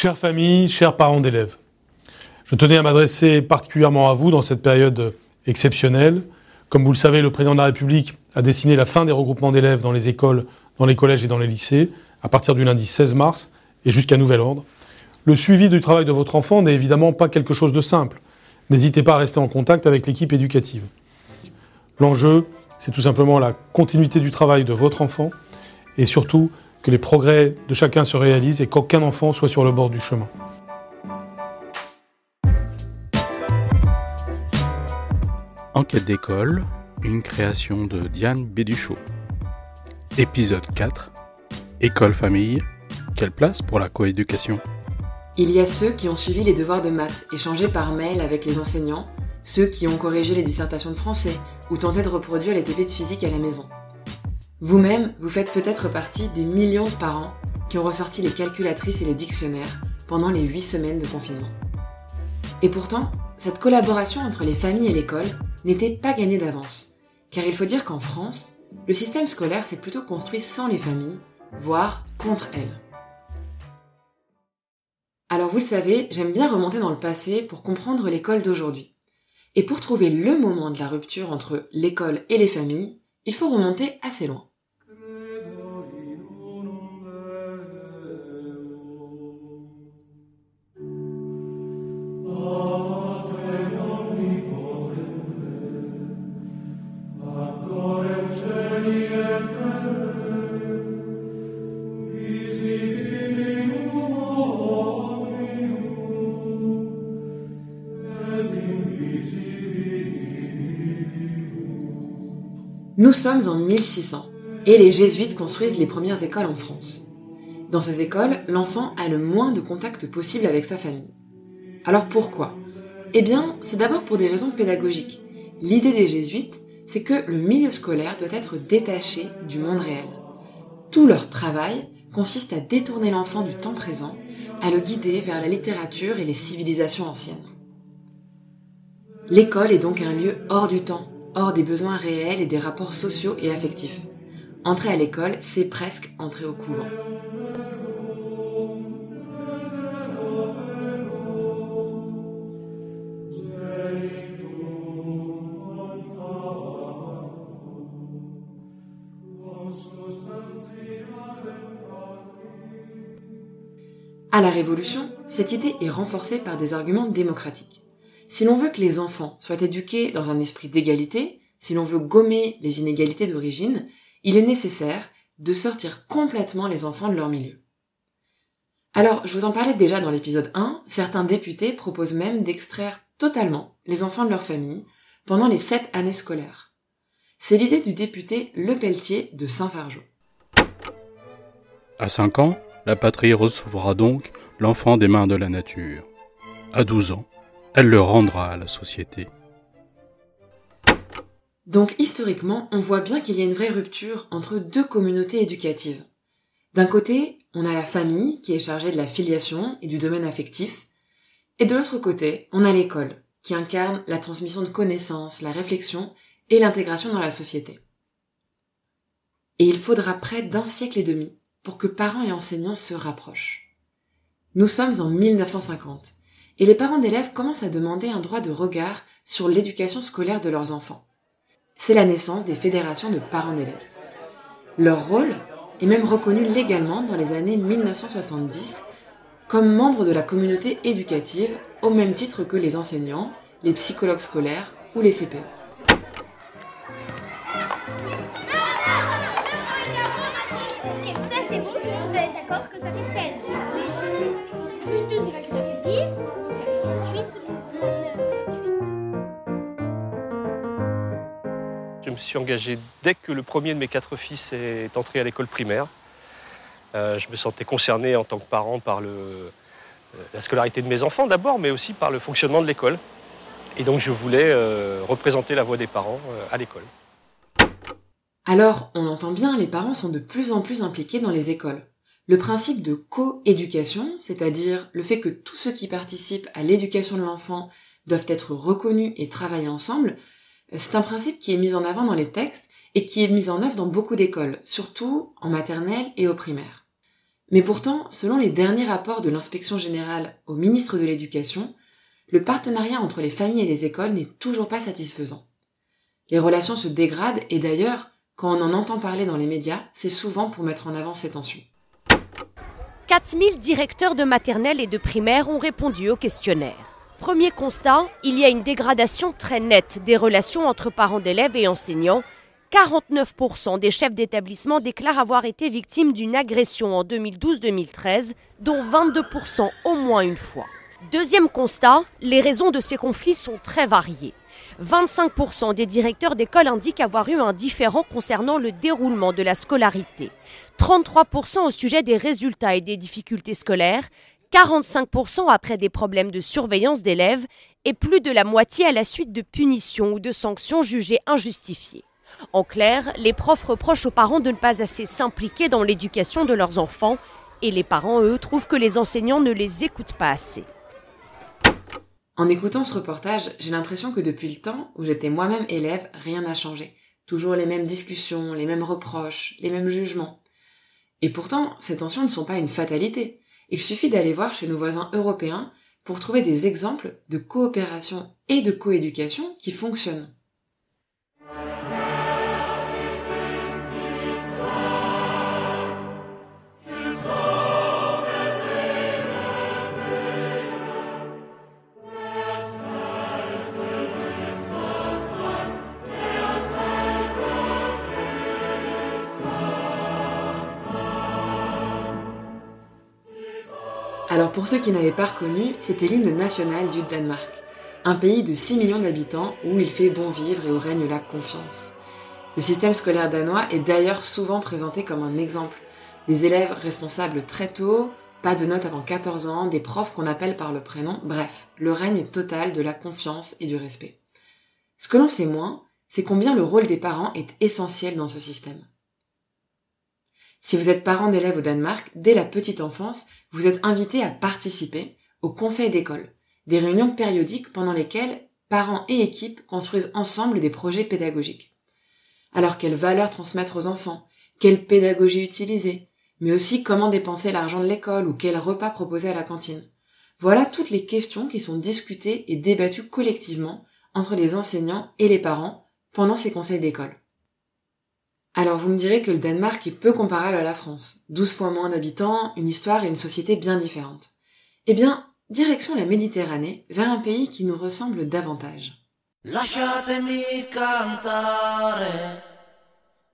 Chère famille, chers parents d'élèves, je tenais à m'adresser particulièrement à vous dans cette période exceptionnelle. Comme vous le savez, le président de la République a dessiné la fin des regroupements d'élèves dans les écoles, dans les collèges et dans les lycées à partir du lundi 16 mars et jusqu'à nouvel ordre. Le suivi du travail de votre enfant n'est évidemment pas quelque chose de simple. N'hésitez pas à rester en contact avec l'équipe éducative. L'enjeu, c'est tout simplement la continuité du travail de votre enfant et surtout que les progrès de chacun se réalisent et qu'aucun enfant soit sur le bord du chemin. Enquête d'école, une création de Diane Béduchot. Épisode 4. École famille. Quelle place pour la coéducation? Il y a ceux qui ont suivi les devoirs de maths échangés par mail avec les enseignants, ceux qui ont corrigé les dissertations de français ou tenté de reproduire les TP de physique à la maison. Vous-même, vous faites peut-être partie des millions de parents qui ont ressorti les calculatrices et les dictionnaires pendant les 8 semaines de confinement. Et pourtant, cette collaboration entre les familles et l'école n'était pas gagnée d'avance, car il faut dire qu'en France, le système scolaire s'est plutôt construit sans les familles, voire contre elles. Alors vous le savez, j'aime bien remonter dans le passé pour comprendre l'école d'aujourd'hui. Et pour trouver le moment de la rupture entre l'école et les familles, il faut remonter assez loin. Nous sommes en 1600 et les jésuites construisent les premières écoles en France. Dans ces écoles, l'enfant a le moins de contact possible avec sa famille. Alors pourquoi? Eh bien, c'est d'abord pour des raisons pédagogiques. L'idée des jésuites, c'est que le milieu scolaire doit être détaché du monde réel. Tout leur travail consiste à détourner l'enfant du temps présent, à le guider vers la littérature et les civilisations anciennes. L'école est donc un lieu hors du temps, hors des besoins réels et des rapports sociaux et affectifs. Entrer à l'école, c'est presque entrer au couvent. À la Révolution, cette idée est renforcée par des arguments démocratiques. Si l'on veut que les enfants soient éduqués dans un esprit d'égalité, si l'on veut gommer les inégalités d'origine, il est nécessaire de sortir complètement les enfants de leur milieu. Alors, je vous en parlais déjà dans l'épisode 1, certains députés proposent même d'extraire totalement les enfants de leur famille pendant les sept années scolaires. C'est l'idée du député Le Pelletier de Saint-Fargeau. À 5 ans, la patrie recevra donc l'enfant des mains de la nature. À 12 ans, elle le rendra à la société. Donc historiquement, on voit bien qu'il y a une vraie rupture entre deux communautés éducatives. D'un côté, on a la famille qui est chargée de la filiation et du domaine affectif, et de l'autre côté, on a l'école qui incarne la transmission de connaissances, la réflexion et l'intégration dans la société. Et il faudra près d'un siècle et demi pour que parents et enseignants se rapprochent. Nous sommes en 1950 et les parents d'élèves commencent à demander un droit de regard sur l'éducation scolaire de leurs enfants. C'est la naissance des fédérations de parents d'élèves. Leur rôle est même reconnu légalement dans les années 1970 comme membres de la communauté éducative au même titre que les enseignants, les psychologues scolaires ou les CPE. Je me suis engagé dès que le premier de mes quatre fils est entré à l'école primaire. Euh, je me sentais concerné en tant que parent par euh, la scolarité de mes enfants d'abord, mais aussi par le fonctionnement de l'école. Et donc je voulais euh, représenter la voix des parents à l'école. Alors, on entend bien, les parents sont de plus en plus impliqués dans les écoles. Le principe de co-éducation, c'est-à-dire le fait que tous ceux qui participent à l'éducation de l'enfant doivent être reconnus et travailler ensemble, c'est un principe qui est mis en avant dans les textes et qui est mis en œuvre dans beaucoup d'écoles, surtout en maternelle et au primaire. Mais pourtant, selon les derniers rapports de l'inspection générale au ministre de l'Éducation, le partenariat entre les familles et les écoles n'est toujours pas satisfaisant. Les relations se dégradent et d'ailleurs, quand on en entend parler dans les médias, c'est souvent pour mettre en avant ces tensions. 4000 directeurs de maternelle et de primaire ont répondu au questionnaire. Premier constat, il y a une dégradation très nette des relations entre parents d'élèves et enseignants. 49% des chefs d'établissement déclarent avoir été victimes d'une agression en 2012-2013, dont 22% au moins une fois. Deuxième constat, les raisons de ces conflits sont très variées. 25% des directeurs d'école indiquent avoir eu un différend concernant le déroulement de la scolarité, 33% au sujet des résultats et des difficultés scolaires, 45% après des problèmes de surveillance d'élèves et plus de la moitié à la suite de punitions ou de sanctions jugées injustifiées. En clair, les profs reprochent aux parents de ne pas assez s'impliquer dans l'éducation de leurs enfants et les parents, eux, trouvent que les enseignants ne les écoutent pas assez. En écoutant ce reportage, j'ai l'impression que depuis le temps où j'étais moi-même élève, rien n'a changé. Toujours les mêmes discussions, les mêmes reproches, les mêmes jugements. Et pourtant, ces tensions ne sont pas une fatalité. Il suffit d'aller voir chez nos voisins européens pour trouver des exemples de coopération et de coéducation qui fonctionnent. Alors pour ceux qui n'avaient pas reconnu, c'était l'hymne national du Danemark, un pays de 6 millions d'habitants où il fait bon vivre et où règne la confiance. Le système scolaire danois est d'ailleurs souvent présenté comme un exemple. Des élèves responsables très tôt, pas de notes avant 14 ans, des profs qu'on appelle par le prénom, bref, le règne total de la confiance et du respect. Ce que l'on sait moins, c'est combien le rôle des parents est essentiel dans ce système. Si vous êtes parent d'élèves au Danemark, dès la petite enfance, vous êtes invité à participer au conseil d'école, des réunions périodiques pendant lesquelles parents et équipes construisent ensemble des projets pédagogiques. Alors quelles valeurs transmettre aux enfants, quelle pédagogie utiliser, mais aussi comment dépenser l'argent de l'école ou quel repas proposer à la cantine? Voilà toutes les questions qui sont discutées et débattues collectivement entre les enseignants et les parents pendant ces conseils d'école. Alors vous me direz que le Danemark est peu comparable à la France. 12 fois moins d'habitants, une histoire et une société bien différentes. Eh bien, direction la Méditerranée, vers un pays qui nous ressemble davantage. Lasciatemi cantare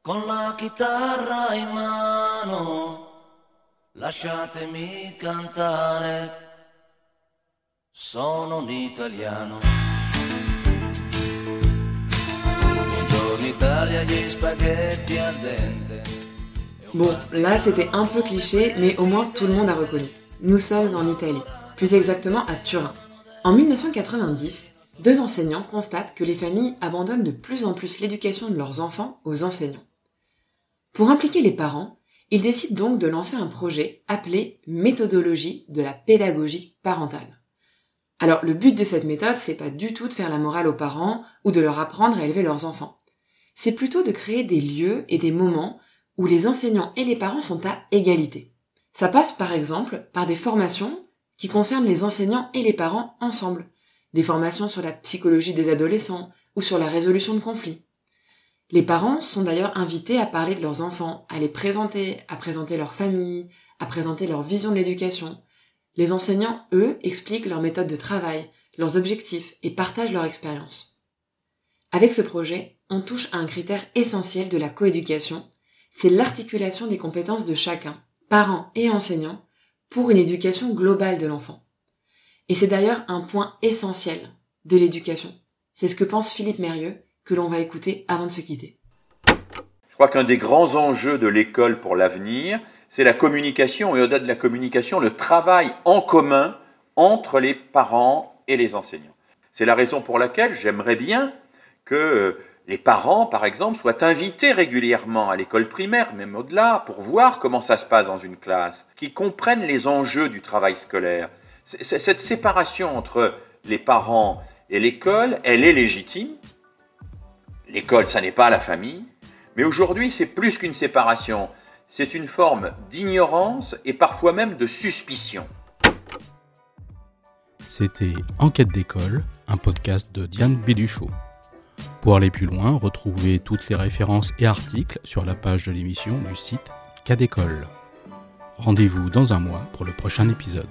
con la chitarra in mano. Lasciatemi cantare. Sono. Bon, là c'était un peu cliché, mais au moins tout le monde a reconnu. Nous sommes en Italie, plus exactement à Turin. En 1990, deux enseignants constatent que les familles abandonnent de plus en plus l'éducation de leurs enfants aux enseignants. Pour impliquer les parents, ils décident donc de lancer un projet appelé Méthodologie de la pédagogie parentale. Alors le but de cette méthode, c'est pas du tout de faire la morale aux parents ou de leur apprendre à élever leurs enfants c'est plutôt de créer des lieux et des moments où les enseignants et les parents sont à égalité. Ça passe par exemple par des formations qui concernent les enseignants et les parents ensemble, des formations sur la psychologie des adolescents ou sur la résolution de conflits. Les parents sont d'ailleurs invités à parler de leurs enfants, à les présenter, à présenter leur famille, à présenter leur vision de l'éducation. Les enseignants, eux, expliquent leur méthode de travail, leurs objectifs et partagent leur expérience. Avec ce projet, on touche à un critère essentiel de la coéducation, c'est l'articulation des compétences de chacun, parents et enseignants, pour une éducation globale de l'enfant. Et c'est d'ailleurs un point essentiel de l'éducation. C'est ce que pense Philippe Mérieux, que l'on va écouter avant de se quitter. Je crois qu'un des grands enjeux de l'école pour l'avenir, c'est la communication et au-delà de la communication, le travail en commun entre les parents et les enseignants. C'est la raison pour laquelle j'aimerais bien que les parents, par exemple, soient invités régulièrement à l'école primaire, même au-delà, pour voir comment ça se passe dans une classe, qu'ils comprennent les enjeux du travail scolaire. Cette séparation entre les parents et l'école, elle est légitime. L'école, ça n'est pas la famille. Mais aujourd'hui, c'est plus qu'une séparation. c'est une forme d'ignorance et parfois même de suspicion. C'était Enquête d'école, un podcast de Diane Béduchot. Pour aller plus loin, retrouvez toutes les références et articles sur la page de l'émission du site Cas d'école. Rendez-vous dans un mois pour le prochain épisode.